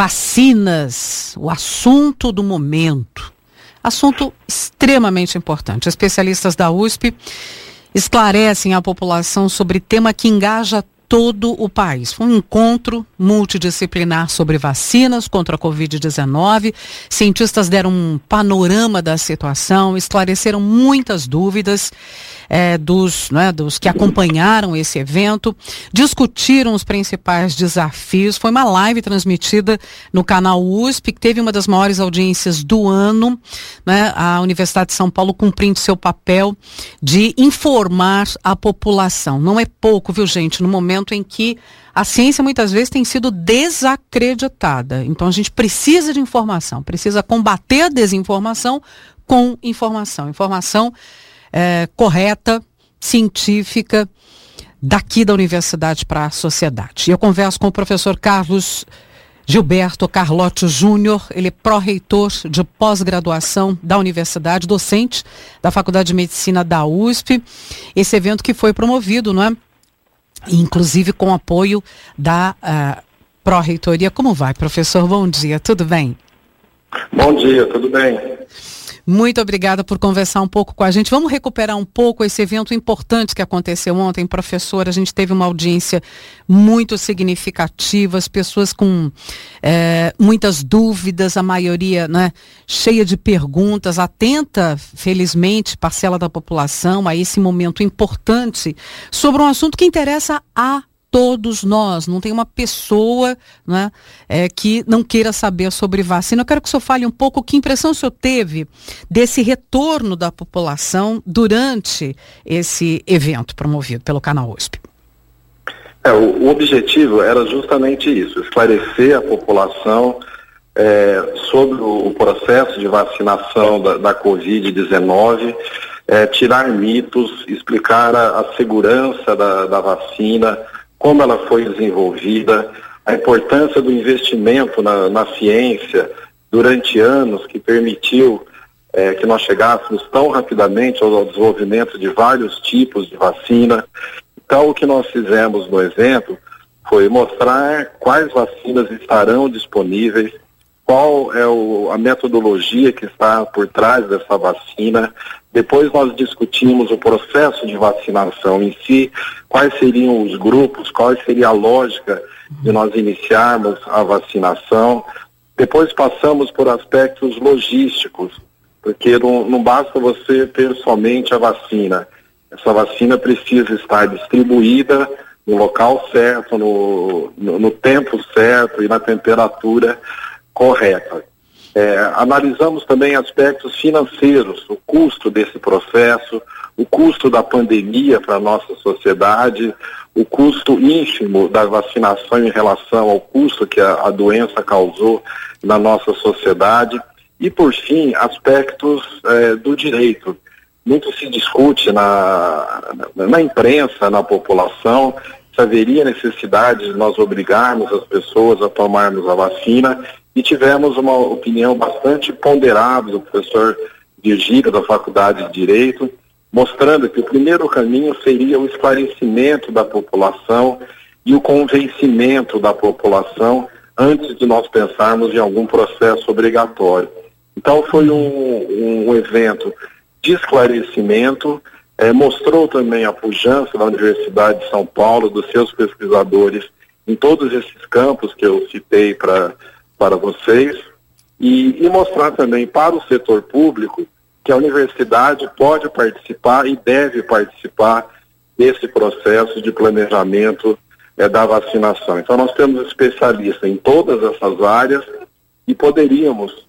vacinas, o assunto do momento. Assunto extremamente importante. Especialistas da USP esclarecem a população sobre tema que engaja todo o país. Foi um encontro multidisciplinar sobre vacinas contra a Covid-19. Cientistas deram um panorama da situação, esclareceram muitas dúvidas é, dos, né, dos que acompanharam esse evento, discutiram os principais desafios. Foi uma live transmitida no canal USP, que teve uma das maiores audiências do ano. Né, a Universidade de São Paulo cumprindo seu papel de informar a população. Não é pouco, viu, gente, no momento em que a ciência muitas vezes tem sido desacreditada. Então a gente precisa de informação, precisa combater a desinformação com informação. Informação é, correta, científica, daqui da universidade para a sociedade. E eu converso com o professor Carlos Gilberto Carlotti Júnior, ele é pró-reitor de pós-graduação da universidade, docente da Faculdade de Medicina da USP. Esse evento que foi promovido, não é? Inclusive com apoio da uh, pró-reitoria. Como vai, professor? Bom dia, tudo bem? Bom dia, tudo bem. Muito obrigada por conversar um pouco com a gente. Vamos recuperar um pouco esse evento importante que aconteceu ontem, professor. A gente teve uma audiência muito significativa, as pessoas com é, muitas dúvidas, a maioria né, cheia de perguntas, atenta, felizmente, parcela da população a esse momento importante sobre um assunto que interessa a todos nós, não tem uma pessoa né, é, que não queira saber sobre vacina. Eu quero que o senhor fale um pouco que impressão o senhor teve desse retorno da população durante esse evento promovido pelo canal USP. É, o, o objetivo era justamente isso, esclarecer a população é, sobre o, processo de vacinação da, da Covid-19, é, tirar mitos, explicar a, a segurança da, da vacina, como ela foi desenvolvida, a importância do investimento na, na ciência durante anos que permitiu é, que nós chegássemos tão rapidamente ao desenvolvimento de vários tipos de vacina. Então, o que nós fizemos no evento foi mostrar quais vacinas estarão disponíveis, qual é o, a metodologia que está por trás dessa vacina. Depois nós discutimos o processo de vacinação em si, quais seriam os grupos, qual seria a lógica de nós iniciarmos a vacinação. Depois passamos por aspectos logísticos, porque não, não basta você ter somente a vacina. Essa vacina precisa estar distribuída no local certo, no, no, no tempo certo e na temperatura correta. É, analisamos também aspectos financeiros, o custo desse processo, o custo da pandemia para a nossa sociedade, o custo ínfimo da vacinação em relação ao custo que a, a doença causou na nossa sociedade e, por fim, aspectos é, do direito. Muito se discute na, na, imprensa, na população, se haveria necessidade de nós obrigarmos as pessoas a tomarmos a vacina e tivemos uma opinião bastante ponderada do professor Virgílio da Faculdade de Direito, mostrando que o primeiro caminho seria o esclarecimento da população e o convencimento da população antes de nós pensarmos em algum processo obrigatório. Então foi um, um evento de esclarecimento, eh, mostrou também a pujança da Universidade de São Paulo, dos seus pesquisadores em todos esses campos que eu citei para para vocês e, e mostrar também para o setor público que a universidade pode participar e deve participar desse processo de planejamento é, da vacinação. Então nós temos especialistas em todas essas áreas e poderíamos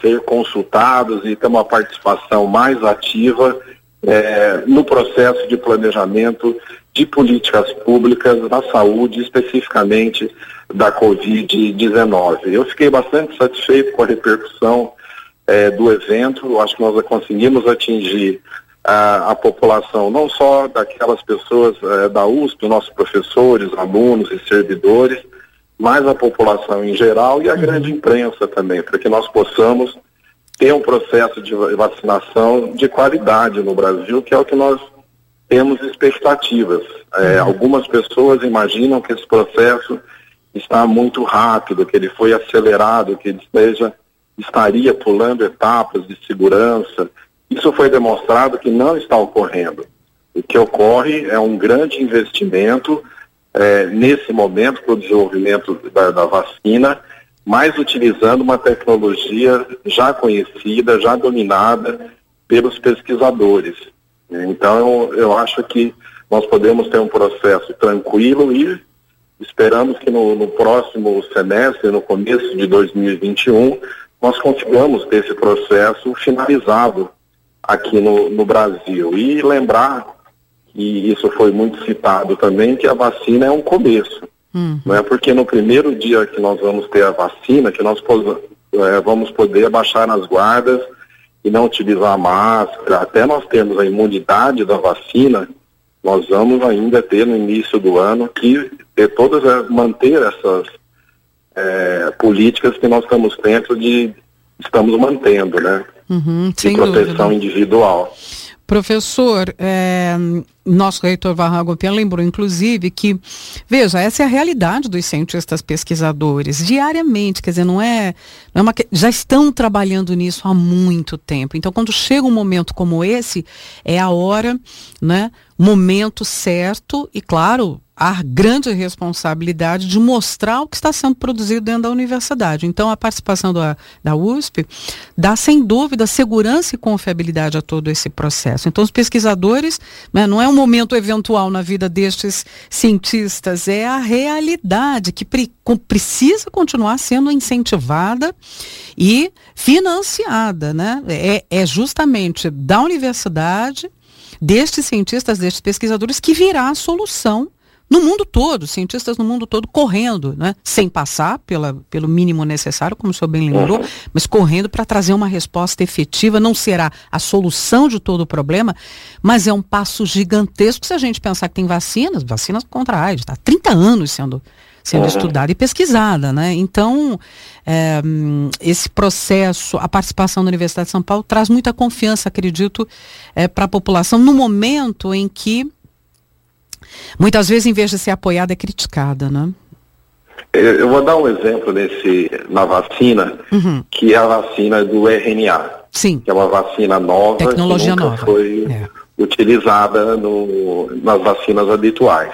ser consultados e ter uma participação mais ativa é, no processo de planejamento de políticas públicas na saúde, especificamente da Covid-19. Eu fiquei bastante satisfeito com a repercussão é, do evento, eu acho que nós conseguimos atingir a, a população, não só daquelas pessoas é, da USP, nossos professores, alunos e servidores, mas a população em geral e a grande uhum. imprensa também, para que nós possamos ter um processo de vacinação de qualidade no Brasil, que é o que nós temos expectativas. É, uhum. algumas pessoas imaginam que esse processo está muito rápido, que ele foi acelerado, que ele esteja, estaria pulando etapas de segurança. Isso foi demonstrado que não está ocorrendo. O que ocorre é um grande investimento é, nesse momento para o desenvolvimento da, da vacina, mas utilizando uma tecnologia já conhecida, já dominada pelos pesquisadores. Então, eu, eu acho que nós podemos ter um processo tranquilo e esperamos que no, no, próximo semestre, no começo de 2021, nós consigamos ter esse processo finalizado aqui no, no Brasil. E lembrar, e isso foi muito citado também, que a vacina é um começo. Hum. Não é porque no primeiro dia que nós vamos ter a vacina, que nós é, vamos poder baixar as guardas e não utilizar máscara, até nós termos a imunidade da vacina, nós vamos ainda ter no início do ano que ter todas as, manter essas é, políticas que nós estamos dentro de estamos mantendo, né? Uhum, de proteção dúvida. individual. Professor, é, nosso reitor Varrago lembrou, inclusive, que, veja, essa é a realidade dos cientistas pesquisadores, diariamente, quer dizer, não é, não é uma, já estão trabalhando nisso há muito tempo. Então, quando chega um momento como esse, é a hora, né, momento certo e, claro, a grande responsabilidade de mostrar o que está sendo produzido dentro da universidade. Então, a participação da, da USP dá, sem dúvida, segurança e confiabilidade a todo esse processo. Então, os pesquisadores, né, não é um momento eventual na vida destes cientistas, é a realidade que pre, com, precisa continuar sendo incentivada e financiada. Né? É, é justamente da universidade destes cientistas, destes pesquisadores, que virá a solução no mundo todo, cientistas no mundo todo correndo, né? sem passar pela, pelo mínimo necessário, como o senhor bem lembrou, uhum. mas correndo para trazer uma resposta efetiva. Não será a solução de todo o problema, mas é um passo gigantesco se a gente pensar que tem vacinas, vacinas contra a AIDS, está 30 anos sendo, sendo uhum. estudada e pesquisada. Né? Então, é, esse processo, a participação da Universidade de São Paulo traz muita confiança, acredito, é, para a população, no momento em que Muitas vezes, em vez de ser apoiada, é criticada, né? Eu vou dar um exemplo nesse, na vacina, uhum. que é a vacina do RNA. Sim. Que é uma vacina nova Tecnologia que nunca nova. foi é. utilizada no, nas vacinas habituais.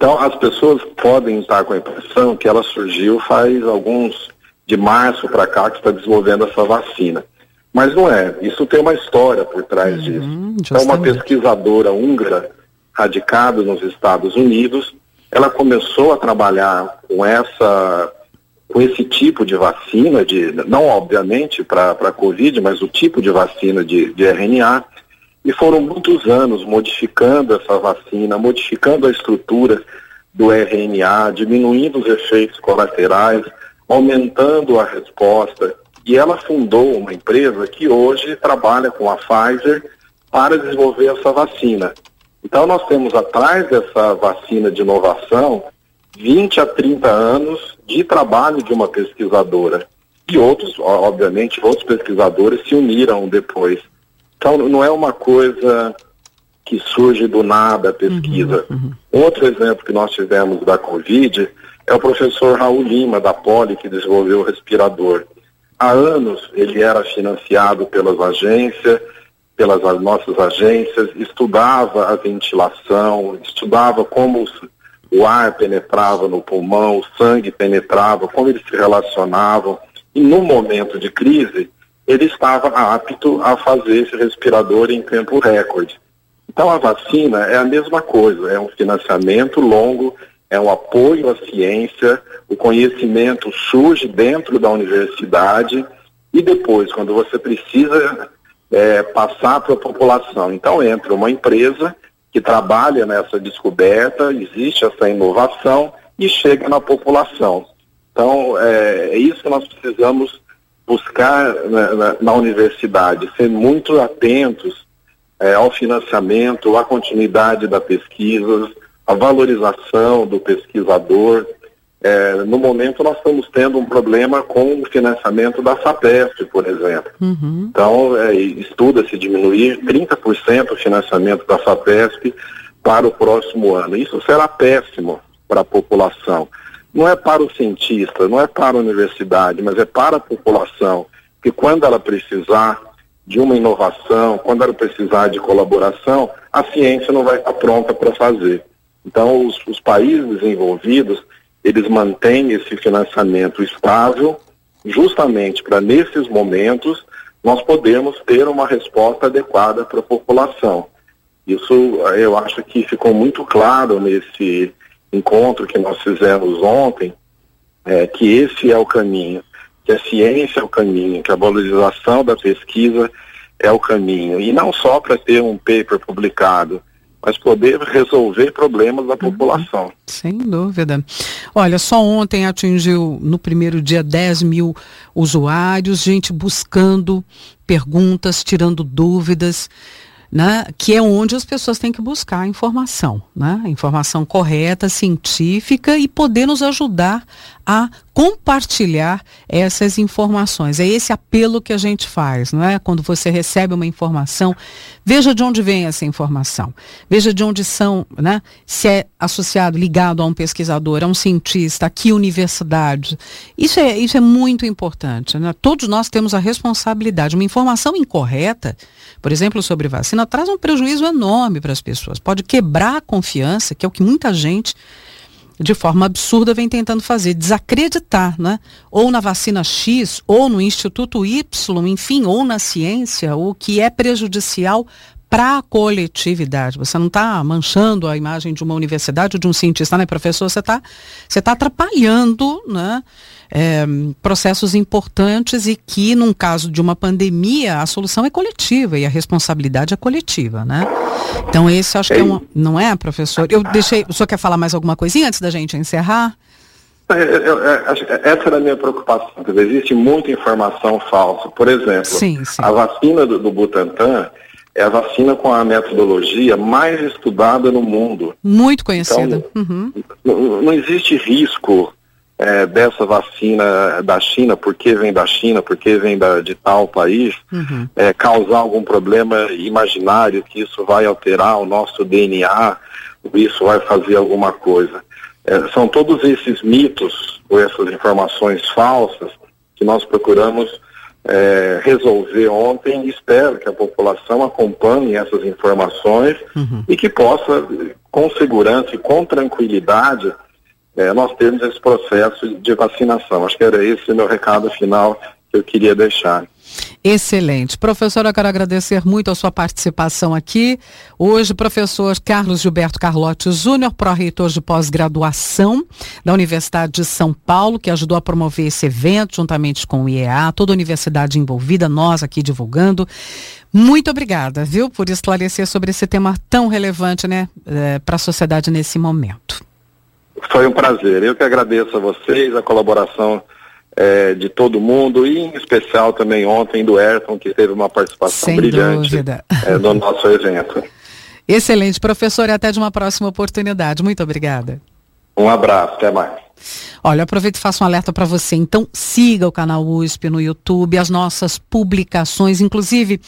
Então, as pessoas podem estar com a impressão que ela surgiu faz alguns, de março para cá, que está desenvolvendo essa vacina. Mas não é. Isso tem uma história por trás uhum, disso. É uma pesquisadora húngara radicado nos Estados Unidos, ela começou a trabalhar com essa com esse tipo de vacina, de, não obviamente para a Covid, mas o tipo de vacina de, de RNA, e foram muitos anos modificando essa vacina, modificando a estrutura do RNA, diminuindo os efeitos colaterais, aumentando a resposta. E ela fundou uma empresa que hoje trabalha com a Pfizer para desenvolver essa vacina. Então nós temos atrás dessa vacina de inovação 20 a 30 anos de trabalho de uma pesquisadora. E outros, obviamente, outros pesquisadores se uniram depois. Então não é uma coisa que surge do nada a pesquisa. Uhum, uhum. Outro exemplo que nós tivemos da Covid é o professor Raul Lima, da Poli, que desenvolveu o respirador. Há anos ele era financiado pelas agências, pelas nossas agências, estudava a ventilação, estudava como o ar penetrava no pulmão, o sangue penetrava, como eles se relacionavam. E no momento de crise, ele estava apto a fazer esse respirador em tempo recorde. Então a vacina é a mesma coisa, é um financiamento longo, é um apoio à ciência, o conhecimento surge dentro da universidade e depois, quando você precisa é, passar para a população. Então entra uma empresa que trabalha nessa descoberta, existe essa inovação e chega na população. Então é, é isso que nós precisamos buscar na, na, na universidade, ser muito atentos é, ao financiamento, à continuidade da pesquisa, à valorização do pesquisador, é, no momento nós estamos tendo um problema com o financiamento da SAPESP, por exemplo. Uhum. Então, é, estuda-se diminuir 30% o financiamento da SAPESP para o próximo ano. Isso será péssimo para a população. Não é para o cientista, não é para a universidade, mas é para a população, que quando ela precisar de uma inovação, quando ela precisar de colaboração, a ciência não vai estar pronta para fazer. Então, os, os países desenvolvidos, eles mantêm esse financiamento estável, justamente para, nesses momentos, nós podermos ter uma resposta adequada para a população. Isso eu acho que ficou muito claro nesse encontro que nós fizemos ontem, é, que esse é o caminho, que a ciência é o caminho, que a valorização da pesquisa é o caminho. E não só para ter um paper publicado, mas poder resolver problemas da uhum. população. Sem dúvida. Olha, só ontem atingiu no primeiro dia 10 mil usuários, gente buscando perguntas, tirando dúvidas né, que é onde as pessoas têm que buscar informação, né, informação correta, científica e poder nos ajudar a compartilhar essas informações. É esse apelo que a gente faz, não é? Quando você recebe uma informação, veja de onde vem essa informação. Veja de onde são, né? Se é associado, ligado a um pesquisador, a um cientista, a que universidade. Isso é, isso é muito importante. Né? Todos nós temos a responsabilidade. Uma informação incorreta, por exemplo, sobre vacina, traz um prejuízo enorme para as pessoas. Pode quebrar a confiança, que é o que muita gente de forma absurda vem tentando fazer, desacreditar, né? Ou na vacina X, ou no Instituto Y, enfim, ou na ciência, o que é prejudicial para a coletividade. Você não está manchando a imagem de uma universidade ou de um cientista, né, professor? Você está você tá atrapalhando, né? É, processos importantes e que, num caso de uma pandemia, a solução é coletiva e a responsabilidade é coletiva, né? Então, esse acho que é um. Não é, professor? Eu deixei. O senhor quer falar mais alguma coisinha antes da gente encerrar? É, é, essa era a minha preocupação. Existe muita informação falsa. Por exemplo, sim, sim. a vacina do, do Butantan é a vacina com a metodologia mais estudada no mundo. Muito conhecida. Então, uhum. não, não, existe risco é, dessa vacina da China, porque vem da China, porque vem da, de tal país, uhum. é, causar algum problema imaginário que isso vai alterar o nosso DNA, isso vai fazer alguma coisa. É, são todos esses mitos ou essas informações falsas que nós procuramos é, resolver ontem e espero que a população acompanhe essas informações uhum. e que possa, com segurança e com tranquilidade, é, nós temos esse processo de vacinação. Acho que era esse o meu recado final que eu queria deixar. Excelente. Professora, eu quero agradecer muito a sua participação aqui. Hoje, professor Carlos Gilberto Carlotti Júnior, pró-reitor de pós-graduação da Universidade de São Paulo, que ajudou a promover esse evento juntamente com o IEA, toda a universidade envolvida, nós aqui divulgando. Muito obrigada, viu, por esclarecer sobre esse tema tão relevante, né, é, para a sociedade nesse momento. Foi um prazer. Eu que agradeço a vocês, a colaboração é, de todo mundo e em especial também ontem do Ayrton, que teve uma participação Sem brilhante é, no nosso evento. Excelente, professor, e até de uma próxima oportunidade. Muito obrigada. Um abraço, até mais. Olha, aproveito e faço um alerta para você. Então, siga o canal USP no YouTube, as nossas publicações. Inclusive,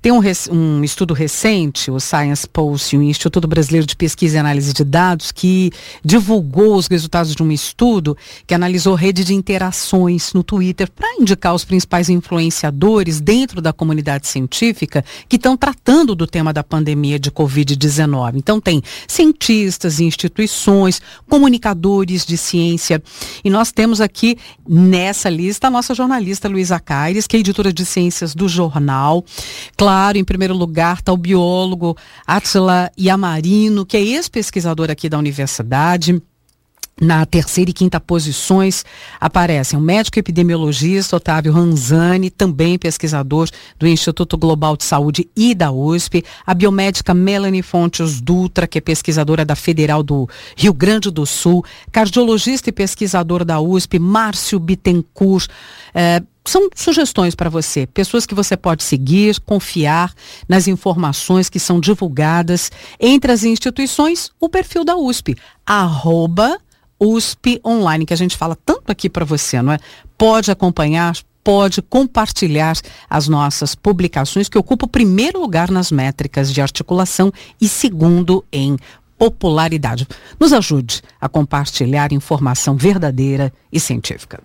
tem um, um estudo recente, o Science Post, o Instituto Brasileiro de Pesquisa e Análise de Dados, que divulgou os resultados de um estudo que analisou rede de interações no Twitter para indicar os principais influenciadores dentro da comunidade científica que estão tratando do tema da pandemia de Covid-19. Então, tem cientistas, instituições, comunicadores de ciência e nós temos aqui nessa lista a nossa jornalista Luísa Caires, que é editora de ciências do jornal. Claro, em primeiro lugar está o biólogo Atila Yamarino, que é ex-pesquisador aqui da universidade. Na terceira e quinta posições aparecem o médico epidemiologista Otávio Ranzani, também pesquisador do Instituto Global de Saúde e da USP, a biomédica Melanie Fontes Dutra, que é pesquisadora da Federal do Rio Grande do Sul, cardiologista e pesquisador da USP, Márcio Bittencourt, eh, são sugestões para você, pessoas que você pode seguir, confiar nas informações que são divulgadas entre as instituições, o perfil da USP, arroba USP Online, que a gente fala tanto aqui para você, não é? Pode acompanhar, pode compartilhar as nossas publicações, que ocupam o primeiro lugar nas métricas de articulação e segundo em popularidade. Nos ajude a compartilhar informação verdadeira e científica.